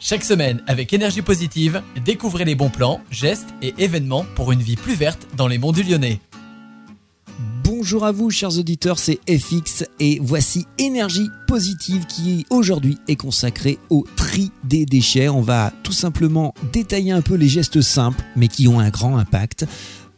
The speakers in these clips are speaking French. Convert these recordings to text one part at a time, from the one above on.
Chaque semaine, avec énergie positive, découvrez les bons plans, gestes et événements pour une vie plus verte dans les monts du Lyonnais. Bonjour à vous chers auditeurs, c'est FX et voici Énergie Positive qui aujourd'hui est consacrée au tri des déchets. On va tout simplement détailler un peu les gestes simples mais qui ont un grand impact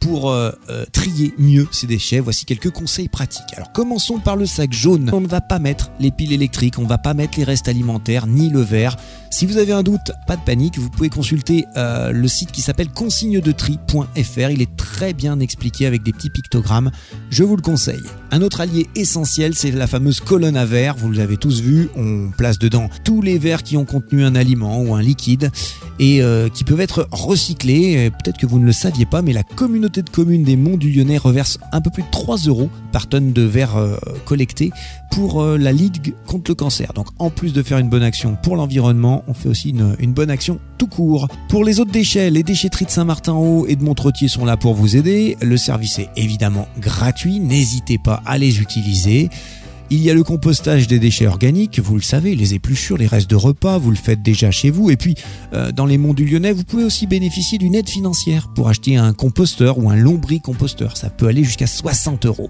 pour euh, euh, trier mieux ces déchets, voici quelques conseils pratiques. Alors commençons par le sac jaune. On ne va pas mettre les piles électriques, on ne va pas mettre les restes alimentaires ni le verre. Si vous avez un doute, pas de panique, vous pouvez consulter euh, le site qui s'appelle consignedetri.fr. Il est très bien expliqué avec des petits pictogrammes. Je vous le conseille. Un autre allié essentiel, c'est la fameuse colonne à verre. Vous l'avez tous vu, on place dedans tous les verres qui ont contenu un aliment ou un liquide et qui peuvent être recyclés. Peut-être que vous ne le saviez pas, mais la communauté de communes des Monts du Lyonnais reverse un peu plus de 3 euros par tonne de verre euh, collecté pour euh, la Ligue contre le cancer. Donc en plus de faire une bonne action pour l'environnement, on fait aussi une, une, bonne action tout court. Pour les autres déchets, les déchetteries de Saint-Martin-Haut et de Montretier sont là pour vous aider. Le service est évidemment gratuit, n'hésitez pas à les utiliser. Il y a le compostage des déchets organiques, vous le savez, les épluchures, les restes de repas, vous le faites déjà chez vous. Et puis, euh, dans les monts du Lyonnais, vous pouvez aussi bénéficier d'une aide financière pour acheter un composteur ou un lombricomposteur. Ça peut aller jusqu'à 60 euros.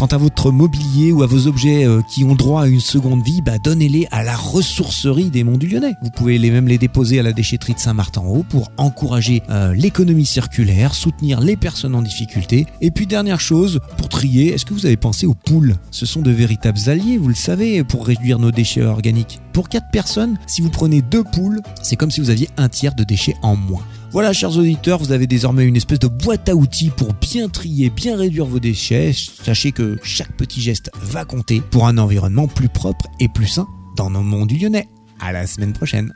Quant à votre mobilier ou à vos objets euh, qui ont droit à une seconde vie, bah donnez-les à la ressourcerie des Monts du Lyonnais. Vous pouvez même les déposer à la déchetterie de Saint-Martin-Haut pour encourager euh, l'économie circulaire, soutenir les personnes en difficulté. Et puis dernière chose, pour trier, est-ce que vous avez pensé aux poules? Ce sont de véritables alliés, vous le savez, pour réduire nos déchets organiques. Pour 4 personnes, si vous prenez deux poules, c'est comme si vous aviez un tiers de déchets en moins. Voilà, chers auditeurs, vous avez désormais une espèce de boîte à outils pour bien trier, bien réduire vos déchets. Sachez que chaque petit geste va compter pour un environnement plus propre et plus sain dans nos monts du Lyonnais. À la semaine prochaine.